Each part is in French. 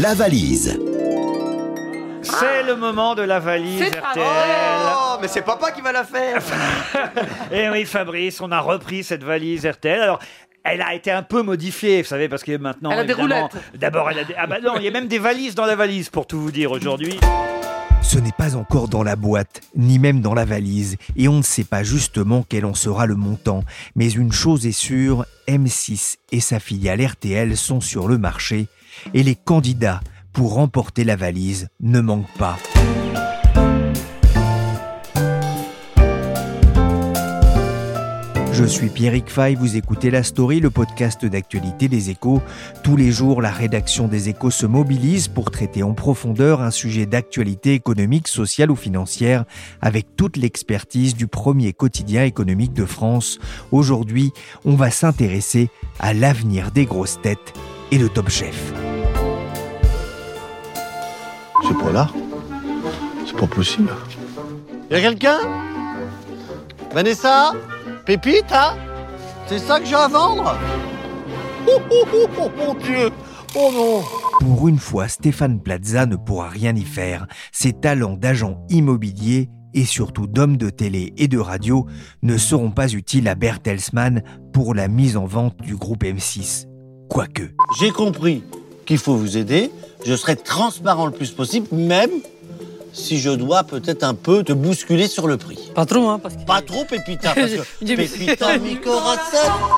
La valise. C'est le moment de la valise C'est pas RTL. Oh, mais c'est papa qui va la faire. Et oui, Fabrice, on a repris cette valise RTL. Alors. Elle a été un peu modifiée, vous savez, parce que maintenant, Elle a des évidemment, roulettes. D'abord, elle a des... Ah bah non, il y a même des valises dans la valise, pour tout vous dire aujourd'hui. Ce n'est pas encore dans la boîte, ni même dans la valise, et on ne sait pas justement quel en sera le montant. Mais une chose est sûre, M6 et sa filiale RTL sont sur le marché, et les candidats pour remporter la valise ne manquent pas. Je suis Pierrick Fay, vous écoutez La Story, le podcast d'actualité des échos. Tous les jours, la rédaction des échos se mobilise pour traiter en profondeur un sujet d'actualité économique, sociale ou financière avec toute l'expertise du premier quotidien économique de France. Aujourd'hui, on va s'intéresser à l'avenir des grosses têtes et de Top Chef. C'est pas là. C'est pas possible. Y'a quelqu'un? Vanessa? Pépite, hein? C'est ça que j'ai à vendre? Oh, oh, oh, oh, mon Dieu Oh non Pour une fois, Stéphane Plaza ne pourra rien y faire. Ses talents d'agent immobilier et surtout d'homme de télé et de radio ne seront pas utiles à Bertelsmann pour la mise en vente du groupe M6. Quoique. J'ai compris qu'il faut vous aider. Je serai transparent le plus possible, même si je dois peut-être un peu te bousculer sur le prix. Pas trop, hein, parce que. Pas trop, Pépita, parce que Pépita.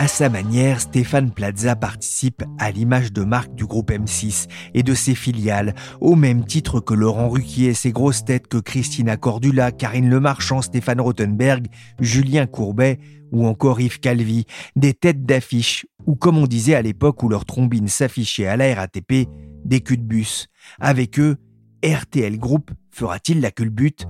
À sa manière, Stéphane Plaza participe à l'image de marque du groupe M6 et de ses filiales, au même titre que Laurent Ruquier et ses grosses têtes que Christina Cordula, Karine Lemarchand, Stéphane Rothenberg, Julien Courbet ou encore Yves Calvi, des têtes d'affiche, ou comme on disait à l'époque où leur trombine s'affichait à la RATP, des culs de bus. Avec eux, RTL Group fera-t-il la culbute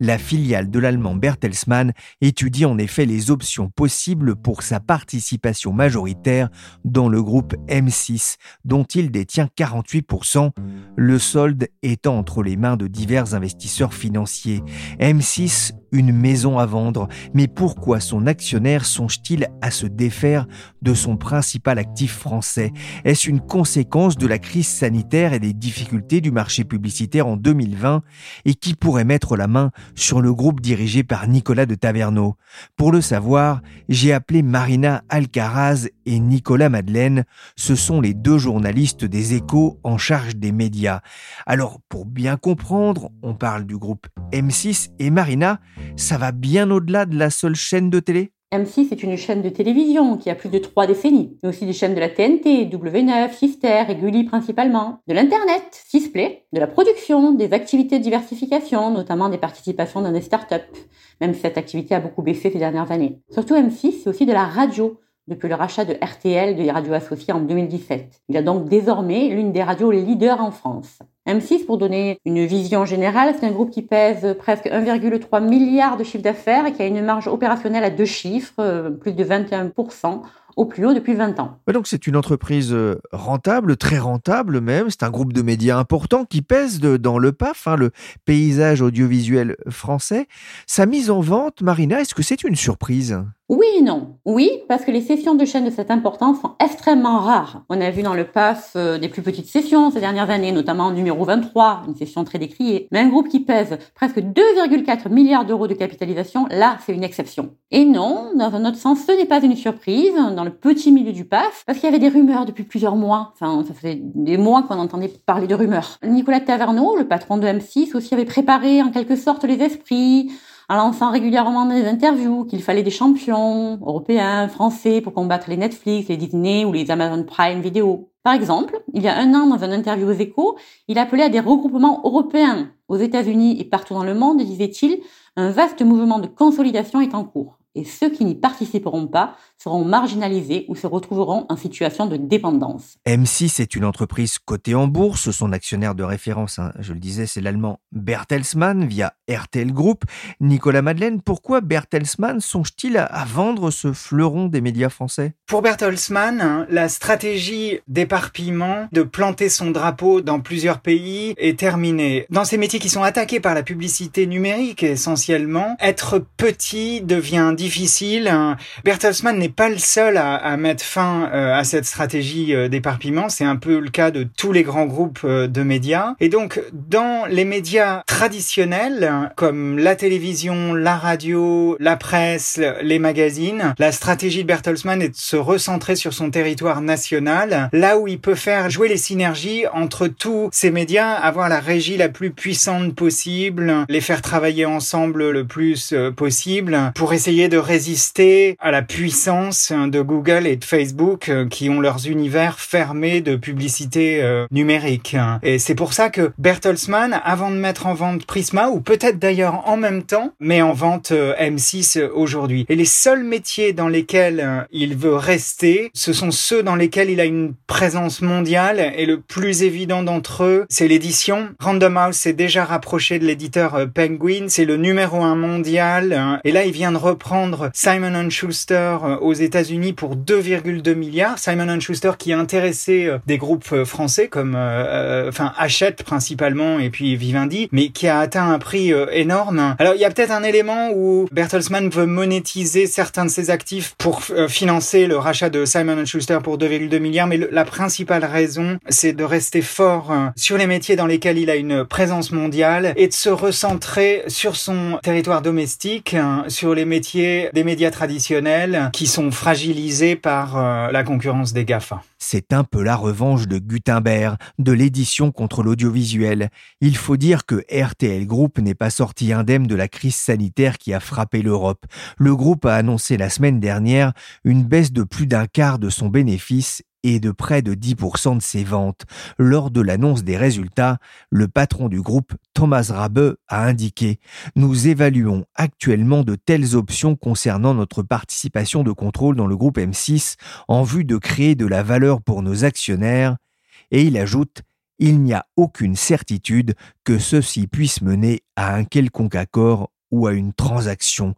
La filiale de l'allemand Bertelsmann étudie en effet les options possibles pour sa participation majoritaire dans le groupe M6, dont il détient 48%, le solde étant entre les mains de divers investisseurs financiers. M6, une maison à vendre, mais pourquoi son actionnaire songe-t-il à se défaire de son principal actif français? Est-ce une conséquence de la crise sanitaire et des difficultés du marché publicitaire en 2020 et qui pourrait mettre la main sur le groupe dirigé par Nicolas de Taverneau? Pour le savoir, j'ai appelé Marina Alcaraz et Nicolas Madeleine. Ce sont les deux journalistes des échos en charge des médias. Alors, pour bien comprendre, on parle du groupe M6 et Marina, ça va bien au-delà de la seule chaîne de télé? M6 est une chaîne de télévision qui a plus de trois décennies, mais aussi des chaînes de la TNT, W9, Sister et Gulli principalement, de l'Internet, Sisplay, de la production, des activités de diversification, notamment des participations dans des startups, même si cette activité a beaucoup baissé ces dernières années. Surtout M6, c'est aussi de la radio, depuis le rachat de RTL des radios associées en 2017. Il a donc désormais l'une des radios leaders en France. M6, pour donner une vision générale, c'est un groupe qui pèse presque 1,3 milliard de chiffre d'affaires et qui a une marge opérationnelle à deux chiffres, euh, plus de 21%, au plus haut depuis 20 ans. Donc c'est une entreprise euh, rentable, très rentable même. C'est un groupe de médias important qui pèse dans le PAF, hein, le paysage audiovisuel français. Sa mise en vente, Marina, est-ce que c'est une surprise? Oui et non. Oui, parce que les sessions de chaînes de cette importance sont extrêmement rares. On a vu dans le PAF euh, des plus petites sessions ces dernières années, notamment en numéro 23, une session très décriée. Mais un groupe qui pèse presque 2,4 milliards d'euros de capitalisation, là, c'est une exception. Et non, dans un autre sens, ce n'est pas une surprise dans le petit milieu du PAF, parce qu'il y avait des rumeurs depuis plusieurs mois. Enfin, ça faisait des mois qu'on entendait parler de rumeurs. Nicolas Taverneau, le patron de M6, aussi avait préparé en quelque sorte les esprits en lançant régulièrement des interviews qu'il fallait des champions européens, français pour combattre les Netflix, les Disney ou les Amazon Prime Video. Par exemple, il y a un an, dans une interview aux échos, il appelait à des regroupements européens. Aux États-Unis et partout dans le monde, disait-il, un vaste mouvement de consolidation est en cours. et ceux qui n'y participeront pas seront marginalisés ou se retrouveront en situation de dépendance. M6 est une entreprise cotée en bourse. Son actionnaire de référence, hein, je le disais, c'est l'allemand Bertelsmann via RTL Group. Nicolas Madeleine, pourquoi Bertelsmann songe-t-il à vendre ce fleuron des médias français? Pour Bertelsmann, hein, la stratégie d'éparpillement, de planter son drapeau dans plusieurs pays est terminée. Dans ces métiers qui sont attaqués par la publicité numérique essentiellement, être petit devient difficile. Bertelsmann pas le seul à, à mettre fin euh, à cette stratégie euh, d'éparpillement. C'est un peu le cas de tous les grands groupes euh, de médias. Et donc, dans les médias traditionnels, comme la télévision, la radio, la presse, les magazines, la stratégie de Bertelsmann est de se recentrer sur son territoire national, là où il peut faire jouer les synergies entre tous ces médias, avoir la régie la plus puissante possible, les faire travailler ensemble le plus possible pour essayer de résister à la puissance de Google et de Facebook qui ont leurs univers fermés de publicité euh, numérique. Et c'est pour ça que Bertelsmann, avant de mettre en vente Prisma, ou peut-être d'ailleurs en même temps, met en vente euh, M6 aujourd'hui. Et les seuls métiers dans lesquels euh, il veut rester, ce sont ceux dans lesquels il a une présence mondiale et le plus évident d'entre eux, c'est l'édition. Random House s'est déjà rapproché de l'éditeur Penguin, c'est le numéro un mondial. Et là, il vient de reprendre Simon Schuster aux États-Unis pour 2,2 milliards. Simon Schuster qui a intéressé des groupes français comme, euh, enfin, Hachette principalement et puis Vivendi, mais qui a atteint un prix énorme. Alors, il y a peut-être un élément où Bertelsmann veut monétiser certains de ses actifs pour financer le rachat de Simon Schuster pour 2,2 milliards, mais la principale raison, c'est de rester fort sur les métiers dans lesquels il a une présence mondiale et de se recentrer sur son territoire domestique, sur les métiers des médias traditionnels qui sont fragilisés par la concurrence des GAFA. C'est un peu la revanche de Gutenberg, de l'édition contre l'audiovisuel. Il faut dire que RTL Group n'est pas sorti indemne de la crise sanitaire qui a frappé l'Europe. Le groupe a annoncé la semaine dernière une baisse de plus d'un quart de son bénéfice et de près de 10% de ses ventes. Lors de l'annonce des résultats, le patron du groupe, Thomas Rabe, a indiqué Nous évaluons actuellement de telles options concernant notre participation de contrôle dans le groupe M6 en vue de créer de la valeur pour nos actionnaires. Et il ajoute Il n'y a aucune certitude que ceci puisse mener à un quelconque accord ou à une transaction.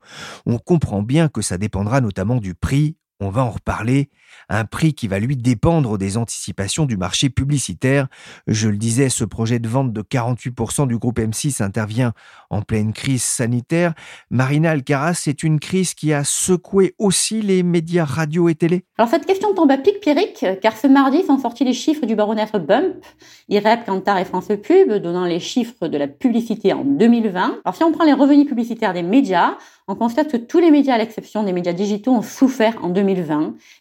On comprend bien que ça dépendra notamment du prix on va en reparler, un prix qui va lui dépendre des anticipations du marché publicitaire. Je le disais, ce projet de vente de 48% du groupe M6 intervient en pleine crise sanitaire. Marina Alcaraz, c'est une crise qui a secoué aussi les médias radio et télé Alors cette question tombe à pic, Pierrick, car ce mardi sont sortis les chiffres du baromètre Bump, IREP, Kantar et France Pub, donnant les chiffres de la publicité en 2020. Alors si on prend les revenus publicitaires des médias, on constate que tous les médias, à l'exception des médias digitaux, ont souffert en 2020,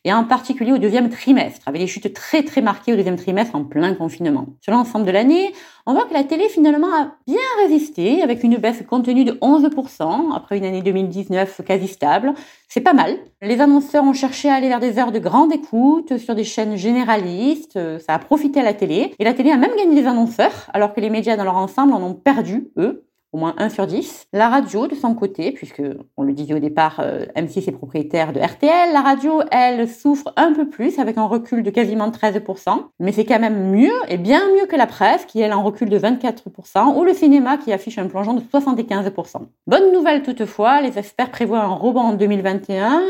et en particulier au deuxième trimestre, avec des chutes très très marquées au deuxième trimestre en plein confinement. Sur l'ensemble de l'année, on voit que la télé finalement a bien résisté, avec une baisse contenue de 11%, après une année 2019 quasi stable. C'est pas mal. Les annonceurs ont cherché à aller vers des heures de grande écoute sur des chaînes généralistes, ça a profité à la télé, et la télé a même gagné des annonceurs, alors que les médias dans leur ensemble en ont perdu, eux, au moins 1 sur 10. La radio, de son côté, puisque on le disait au départ, euh, M6 est propriétaire de RTL, la radio, elle, souffre un peu plus avec un recul de quasiment 13%, mais c'est quand même mieux, et bien mieux que la presse, qui elle en recul de 24%, ou le cinéma qui affiche un plongeon de 75%. Bonne nouvelle toutefois, les experts prévoient un rebond en 2021.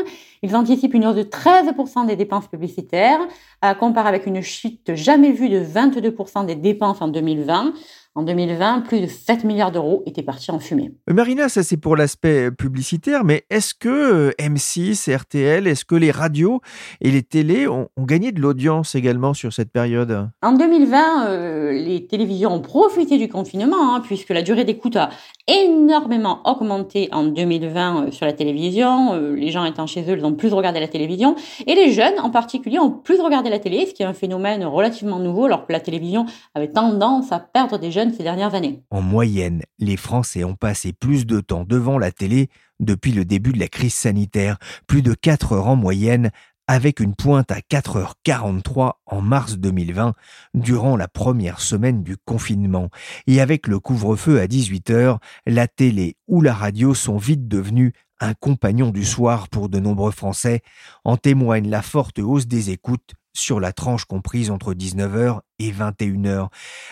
Ils anticipent une hausse de 13% des dépenses publicitaires, à comparer avec une chute jamais vue de 22% des dépenses en 2020. En 2020, plus de 7 milliards d'euros étaient partis en fumée. Marina, ça c'est pour l'aspect publicitaire, mais est-ce que M6, RTL, est-ce que les radios et les télés ont, ont gagné de l'audience également sur cette période? En 2020, euh, les télévisions ont profité du confinement, hein, puisque la durée d'écoute a énormément augmenté en 2020 euh, sur la télévision. Euh, les gens étant chez eux, ils ont plus regardé la télévision. Et les jeunes, en particulier, ont plus regardé la télé, ce qui est un phénomène relativement nouveau, alors que la télévision avait tendance à perdre des jeunes ces dernières années. En moyenne, les Français ont passé plus de temps devant la télé depuis le début de la crise sanitaire, plus de 4 heures en moyenne, avec une pointe à 4h43 en mars 2020, durant la première semaine du confinement. Et avec le couvre-feu à 18h, la télé ou la radio sont vite devenues un compagnon du soir pour de nombreux Français, en témoigne la forte hausse des écoutes sur la tranche comprise entre 19h et 21h.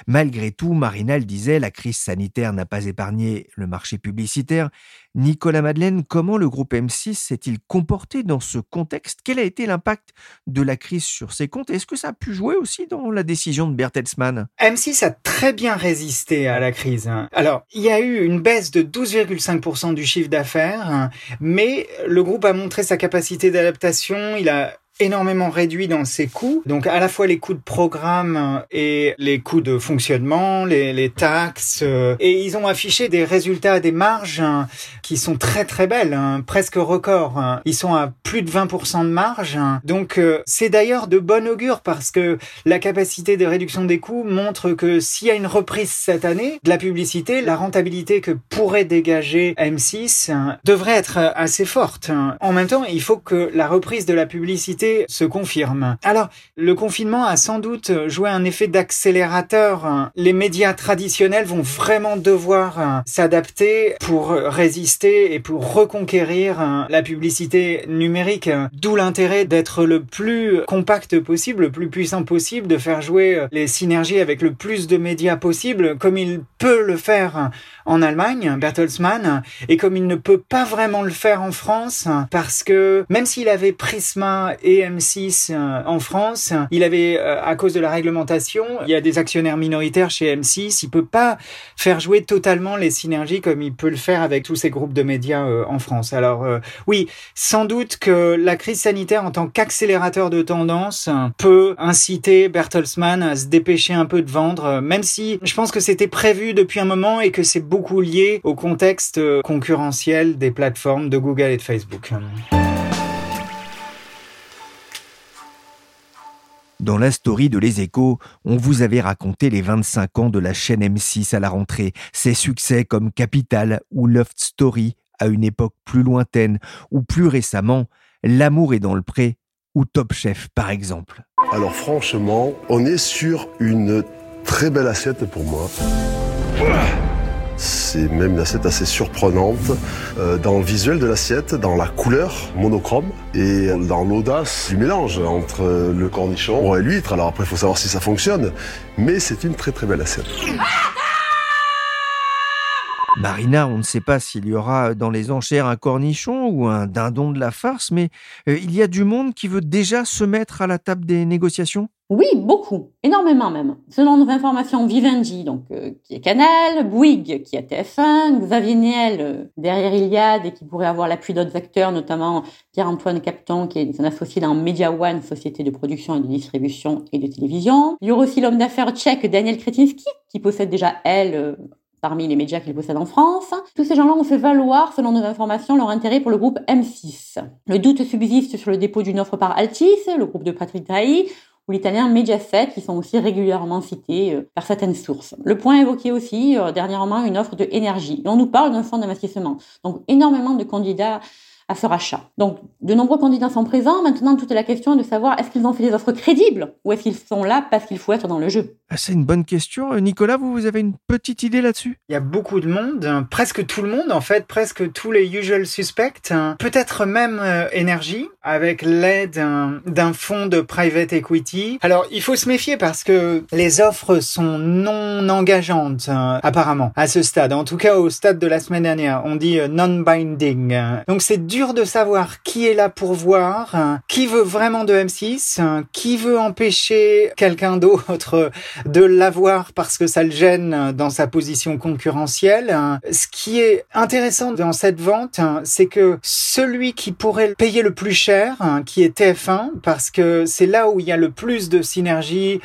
Malgré tout, Marinal disait, la crise sanitaire n'a pas épargné le marché publicitaire. Nicolas Madeleine, comment le groupe M6 s'est-il comporté dans ce contexte? Quel a été l'impact de la crise sur ses comptes? Est-ce que ça a pu jouer aussi dans la décision de Bertelsmann? M6 a très bien résisté à la crise. Alors, il y a eu une baisse de 12,5% du chiffre d'affaires, mais le groupe a montré sa capacité d'adaptation. Il a énormément réduit dans ses coûts. Donc à la fois les coûts de programme et les coûts de fonctionnement, les, les taxes. Euh, et ils ont affiché des résultats, des marges hein, qui sont très très belles, hein, presque records. Hein. Ils sont à plus de 20% de marge. Donc euh, c'est d'ailleurs de bon augure parce que la capacité de réduction des coûts montre que s'il y a une reprise cette année de la publicité, la rentabilité que pourrait dégager M6 devrait être assez forte. En même temps, il faut que la reprise de la publicité se confirme. Alors, le confinement a sans doute joué un effet d'accélérateur. Les médias traditionnels vont vraiment devoir s'adapter pour résister et pour reconquérir la publicité numérique. D'où l'intérêt d'être le plus compact possible, le plus puissant possible, de faire jouer les synergies avec le plus de médias possible, comme il peut le faire en Allemagne, Bertelsmann, et comme il ne peut pas vraiment le faire en France, parce que même s'il avait Prisma et M6 euh, en France. Il avait, euh, à cause de la réglementation, il y a des actionnaires minoritaires chez M6. Il peut pas faire jouer totalement les synergies comme il peut le faire avec tous ces groupes de médias euh, en France. Alors oui, sans doute que la crise sanitaire en tant qu'accélérateur de tendance peut inciter Bertelsmann à se dépêcher un peu de vendre, même si je pense que c'était prévu depuis un moment et que c'est beaucoup lié au contexte concurrentiel des plateformes de Google et de Facebook. Dans la story de Les Échos, on vous avait raconté les 25 ans de la chaîne M6 à la rentrée, ses succès comme Capital ou Loft Story à une époque plus lointaine, ou plus récemment, L'amour est dans le pré ou Top Chef par exemple. Alors franchement, on est sur une très belle assiette pour moi. C'est même une assiette assez surprenante euh, dans le visuel de l'assiette, dans la couleur monochrome et dans l'audace du mélange entre le cornichon et l'huître. Alors après, il faut savoir si ça fonctionne, mais c'est une très très belle assiette. Marina, on ne sait pas s'il y aura dans les enchères un cornichon ou un dindon de la farce, mais euh, il y a du monde qui veut déjà se mettre à la table des négociations? Oui, beaucoup, énormément même. Selon nos informations, Vivendi, donc euh, qui est Canal, Bouygues qui est TF1, Xavier Niel euh, derrière Iliad et qui pourrait avoir l'appui d'autres acteurs, notamment Pierre-Antoine Capton qui est son associé dans Media One, société de production et de distribution et de télévision. Il y aura aussi l'homme d'affaires tchèque Daniel Kretinsky qui possède déjà elle euh, parmi les médias qu'il possède en France. Tous ces gens-là ont fait valoir, selon nos informations, leur intérêt pour le groupe M6. Le doute subsiste sur le dépôt d'une offre par Altis, le groupe de Patrick Drahi, ou l'italien Mediaset, qui sont aussi régulièrement cités euh, par certaines sources. Le point évoqué aussi euh, dernièrement une offre de énergie. on nous parle d'un fonds d'investissement. Donc énormément de candidats à ce rachat. Donc, de nombreux candidats sont présents. Maintenant, toute la question est de savoir est-ce qu'ils ont fait des offres crédibles ou est-ce qu'ils sont là parce qu'il faut être dans le jeu? Ah, C'est une bonne question. Euh, Nicolas, vous, vous avez une petite idée là-dessus? Il y a beaucoup de monde, hein. presque tout le monde en fait, presque tous les usual suspects, hein. peut-être même euh, énergie avec l'aide hein, d'un fonds de private equity. Alors, il faut se méfier parce que les offres sont non engageantes apparemment à ce stade. En tout cas, au stade de la semaine dernière, on dit euh, non-binding. Donc, c'est dur de savoir qui est là pour voir, hein, qui veut vraiment de M6, hein, qui veut empêcher quelqu'un d'autre de l'avoir parce que ça le gêne dans sa position concurrentielle. Hein. Ce qui est intéressant dans cette vente, c'est que celui qui pourrait payer le plus cher, qui est TF1, parce que c'est là où il y a le plus de synergie,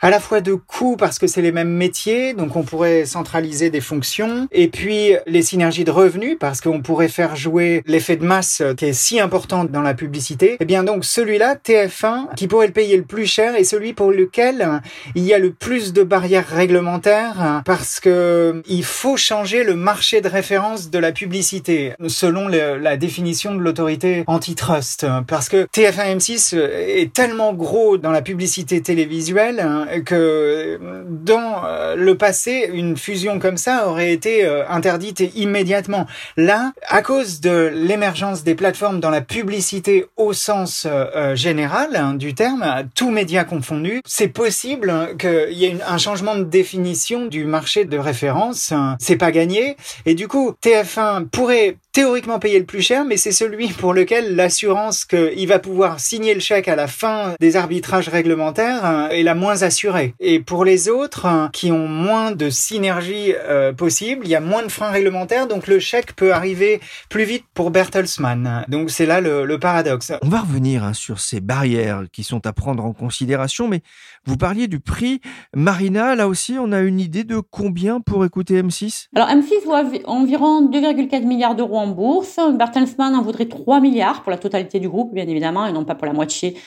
à la fois de coûts parce que c'est les mêmes métiers, donc on pourrait centraliser des fonctions, et puis les synergies de revenus parce qu'on pourrait faire jouer l'effet de masse qui est si important dans la publicité. Et eh bien donc celui-là, TF1, qui pourrait le payer le plus cher, est celui pour lequel il y a le plus de barrières réglementaires parce que il faut changer le marché de référence de la publicité selon la définition de l'autorité antitrust. Parce que TF1 M6 est tellement gros dans la publicité télévisuelle que dans euh, le passé, une fusion comme ça aurait été euh, interdite immédiatement. Là, à cause de l'émergence des plateformes dans la publicité au sens euh, général hein, du terme, tous médias confondus, c'est possible qu'il y ait un changement de définition du marché de référence. C'est pas gagné. Et du coup, TF1 pourrait théoriquement payer le plus cher, mais c'est celui pour lequel l'assurance qu'il va pouvoir signer le chèque à la fin des arbitrages réglementaires est la moins assurée. Et pour les autres, qui ont moins de synergie euh, possible, il y a moins de freins réglementaires, donc le chèque peut arriver plus vite pour Bertelsmann. Donc c'est là le, paradoxe. On va revenir hein, sur ces barrières qui sont à prendre en considération, mais vous parliez du prix. Marina, là aussi, on a une idée de combien pour écouter M6 Alors M6 vaut environ 2,4 milliards d'euros en bourse. Bertelsmann en voudrait 3 milliards pour la totalité du groupe, bien évidemment, et non pas pour la moitié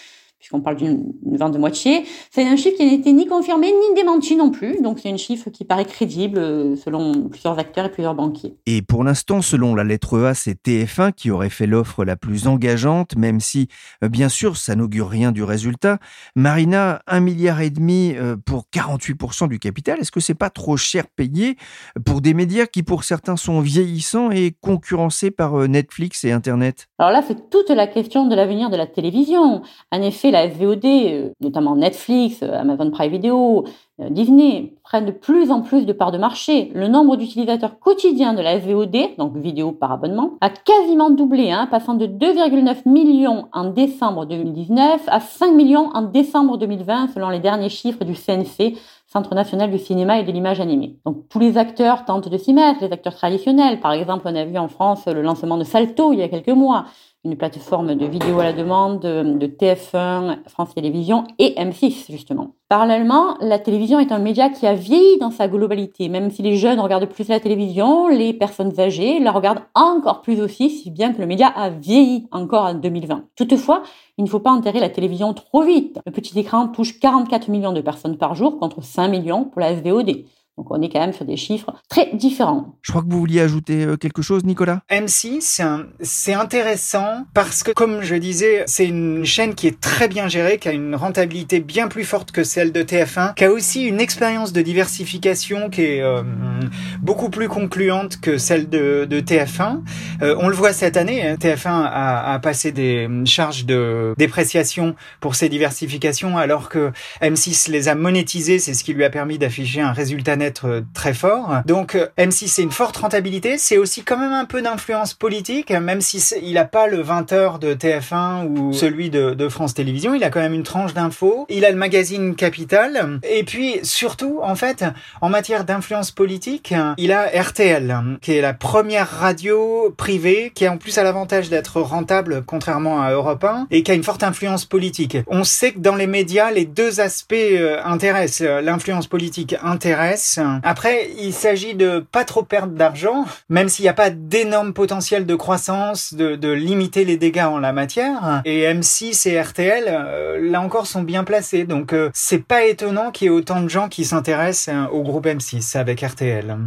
puisqu'on parle d'une vente de moitié. C'est un chiffre qui n'était ni confirmé ni démenti non plus, donc c'est un chiffre qui paraît crédible euh, selon plusieurs acteurs et plusieurs banquiers. Et pour l'instant, selon la lettre A, c'est TF1 qui aurait fait l'offre la plus engageante, même si, euh, bien sûr, ça n'augure rien du résultat. Marina, un milliard et demi euh, pour 48% du capital, est-ce que c'est pas trop cher payé pour des médias qui, pour certains, sont vieillissants et concurrencés par Netflix et Internet? Alors là, c'est toute la question de l'avenir de la télévision. En effet, la SVOD, euh, notamment Netflix, euh, Amazon Prime Video, euh, Disney, prennent de plus en plus de parts de marché. Le nombre d'utilisateurs quotidiens de la SVOD, donc vidéo par abonnement, a quasiment doublé, hein, passant de 2,9 millions en décembre 2019 à 5 millions en décembre 2020, selon les derniers chiffres du CNC, Centre national du cinéma et de l'image animée. Donc tous les acteurs tentent de s'y mettre, les acteurs traditionnels. Par exemple, on a vu en France le lancement de Salto il y a quelques mois une plateforme de vidéo à la demande de TF1, France Télévisions et M6 justement. Parallèlement, la télévision est un média qui a vieilli dans sa globalité. Même si les jeunes regardent plus la télévision, les personnes âgées la regardent encore plus aussi, si bien que le média a vieilli encore en 2020. Toutefois, il ne faut pas enterrer la télévision trop vite. Le petit écran touche 44 millions de personnes par jour contre 5 millions pour la SVOD. Donc on est quand même sur des chiffres très différents. Je crois que vous vouliez ajouter euh, quelque chose, Nicolas? M6, c'est intéressant parce que, comme je disais, c'est une chaîne qui est très bien gérée, qui a une rentabilité bien plus forte que celle de TF1, qui a aussi une expérience de diversification qui est euh, beaucoup plus concluante que celle de, TF1. Euh, on le voit cette année, hein, TF1 a, a, passé des charges de dépréciation pour ses diversifications alors que M6 les a monétisées, c'est ce qui lui a permis d'afficher un résultat être euh, très fort. Donc euh, M6 c'est une forte rentabilité, c'est aussi quand même un peu d'influence politique, même si il a pas le 20h de TF1 ou celui de, France Télévisions, il a quand même une tranche d'infos, il a le magazine Capital, et puis surtout en fait en matière d'influence politique, il a RTL, qui est la première radio privée qui a en plus à l'avantage d'être rentable contrairement à Europe 1 et qui a une forte influence politique. On sait que dans les médias les deux aspects euh, intéressent, l'influence politique intéresse après, il s'agit de pas trop perdre d'argent, même s'il n'y a pas d'énorme potentiel de croissance, de, limiter les dégâts en la matière. Et M6 et RTL, euh, là encore, sont bien placés. Donc, euh, c'est pas étonnant qu'il y ait autant de gens qui s'intéressent euh, au groupe M6 avec RTL.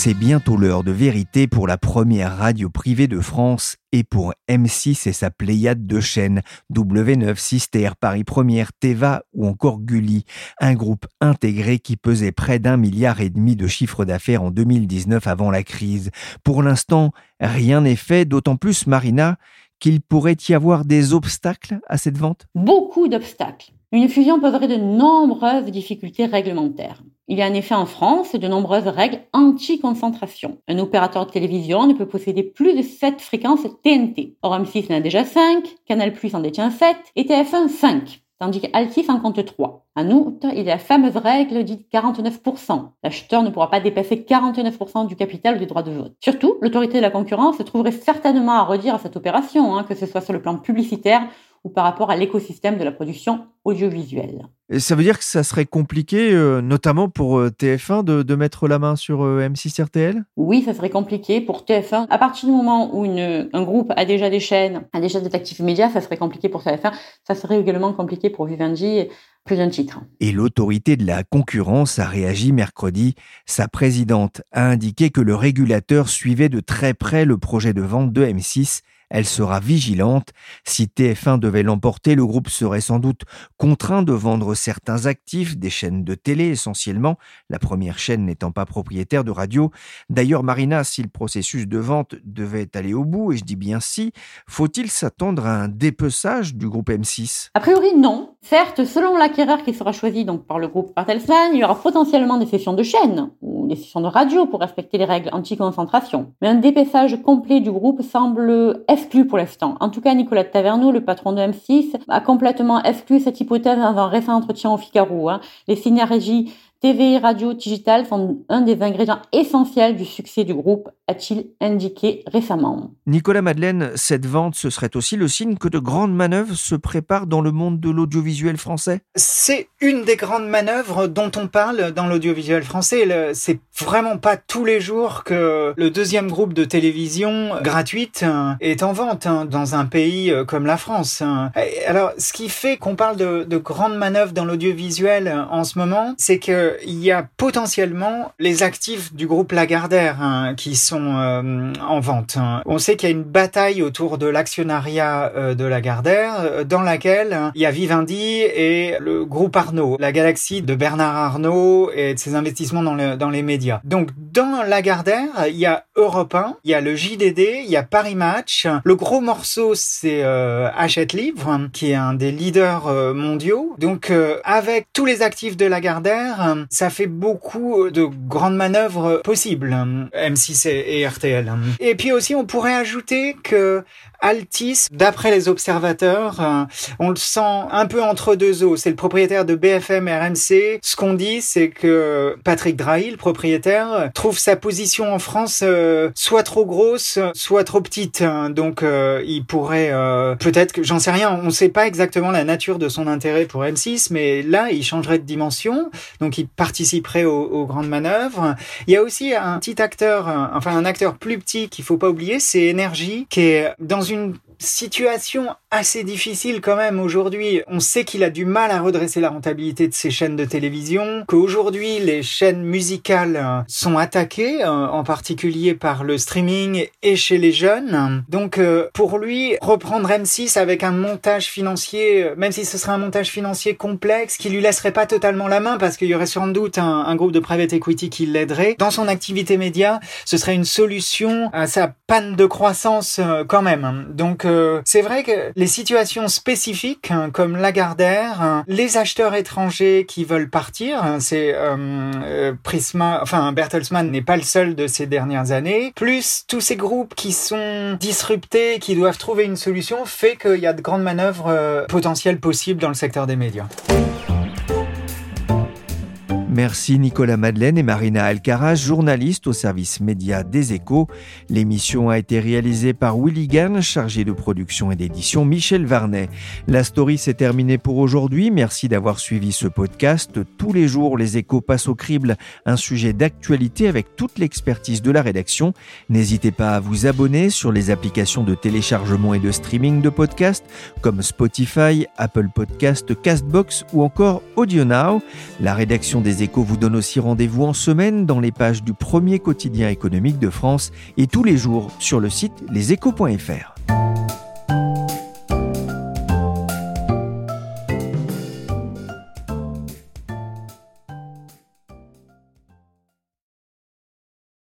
C'est bientôt l'heure de vérité pour la première radio privée de France et pour M6 et sa pléiade de chaînes W9, Sister, Paris Première, Teva ou encore Gulli, un groupe intégré qui pesait près d'un milliard et demi de chiffre d'affaires en 2019 avant la crise. Pour l'instant, rien n'est fait, d'autant plus Marina qu'il pourrait y avoir des obstacles à cette vente? Beaucoup d'obstacles. Une fusion poserait de nombreuses difficultés réglementaires. Il y a en effet en France de nombreuses règles anti-concentration. Un opérateur de télévision ne peut posséder plus de 7 fréquences TNT. Or M6 en a déjà 5, Canal Plus en détient 7 et TF1 5. tandis qu'Altis en compte 3. En outre, il y a la fameuse règle dite 49%. L'acheteur ne pourra pas dépasser 49% du capital des droits de vote. Surtout, l'autorité de la concurrence se trouverait certainement à redire à cette opération, hein, que ce soit sur le plan publicitaire ou par rapport à l'écosystème de la production audiovisuelle. Et ça veut dire que ça serait compliqué, euh, notamment pour euh, TF1, de, mettre la main sur euh, M6 RTL Oui, ça serait compliqué pour TF1. À partir du moment où un groupe a déjà des chaînes, a déjà des actifs médias, ça serait compliqué pour TF1. Ça serait également compliqué pour Vivendi plus d'un titre. Et l'autorité de la concurrence a réagi mercredi. Sa présidente a indiqué que le régulateur suivait de très près le projet de vente de M6 elle sera vigilante. Si TF1 devait l'emporter, le groupe serait sans doute contraint de vendre certains actifs, des chaînes de télé essentiellement, la première chaîne n'étant pas propriétaire de radio. D'ailleurs, Marina, si le processus de vente devait aller au bout, et je dis bien si, faut-il s'attendre à un dépeçage du groupe M6 A priori, non. Certes, selon l'acquéreur qui sera choisi donc par le groupe Bartelsmann, il y aura potentiellement des sessions de chaîne ou des sessions de radio pour respecter les règles anti-concentration. Mais un dépeçage complet du groupe semble exclu pour l'instant. En tout cas, Nicolas Taverneau, le patron de M6, a complètement exclu cette hypothèse dans un récent entretien au Figaro. Hein. Les synergies TV, radio, digital sont un des ingrédients essentiels du succès du groupe, a-t-il indiqué récemment. Nicolas Madeleine, cette vente, ce serait aussi le signe que de grandes manœuvres se préparent dans le monde de l'audiovisuel français? C'est une des grandes manœuvres dont on parle dans l'audiovisuel français. C'est vraiment pas tous les jours que le deuxième groupe de télévision gratuite euh, est en vente hein, dans un pays euh, comme la France. Hein. Alors, ce qui fait qu'on parle de, de grandes manœuvres dans l'audiovisuel euh, en ce moment, c'est que il y a potentiellement les actifs du groupe Lagardère hein, qui sont euh, en vente. Hein. On sait qu'il y a une bataille autour de l'actionnariat euh, de Lagardère euh, dans laquelle hein, il y a Vivendi et le groupe Arnaud, la galaxie de Bernard Arnaud et de ses investissements dans, dans les médias. Donc dans Lagardère, il y a Europe 1, il y a le JDD, il y a Paris Match. Le gros morceau c'est Hachette Livre qui est un des leaders mondiaux. Donc avec tous les actifs de Lagardère, ça fait beaucoup de grandes manœuvres possibles, M6 et RTL. Et puis aussi, on pourrait ajouter que Altis, d'après les observateurs, euh, on le sent un peu entre deux eaux. C'est le propriétaire de BFM RMC. Ce qu'on dit, c'est que Patrick Drahi, le propriétaire, trouve sa position en France euh, soit trop grosse, soit trop petite. Donc, euh, il pourrait peut-être que j'en sais rien. On ne sait pas exactement la nature de son intérêt pour M6, mais là, il changerait de dimension. Donc, il participerait aux, grandes manœuvres. Il y a aussi un petit acteur, enfin un acteur plus petit qu'il faut pas oublier, c'est Énergie, qui est dans une situation assez difficile quand même aujourd'hui. On sait qu'il a du mal à redresser la rentabilité de ses chaînes de télévision, qu'aujourd'hui les chaînes musicales euh, sont attaquées, euh, en particulier par le streaming et chez les jeunes. Donc euh, pour lui, reprendre M6 avec un montage financier, même si ce serait un montage financier complexe, qui lui laisserait pas totalement la main parce qu'il y aurait sans doute un, un groupe de private equity qui l'aiderait, dans son activité média, ce serait une solution à sa panne de croissance quand même. Donc c'est vrai que les situations spécifiques, hein, comme Lagardère, hein, les acheteurs étrangers qui veulent partir, hein, c'est euh, euh, Prisma, enfin Bertelsmann n'est pas le seul de ces dernières années, plus tous ces groupes qui sont disruptés, qui doivent trouver une solution, fait qu'il y a de grandes manœuvres euh, potentielles possibles dans le secteur des médias. Merci Nicolas Madeleine et Marina Alcaraz, journalistes au service média des échos. L'émission a été réalisée par Willy Gann, chargé de production et d'édition Michel Varnet. La story s'est terminée pour aujourd'hui. Merci d'avoir suivi ce podcast. Tous les jours, les échos passent au crible un sujet d'actualité avec toute l'expertise de la rédaction. N'hésitez pas à vous abonner sur les applications de téléchargement et de streaming de podcasts comme Spotify, Apple Podcast, Castbox ou encore AudioNow. La rédaction des échos vous donne aussi rendez-vous en semaine dans les pages du premier quotidien économique de France et tous les jours sur le site leséchos.fr.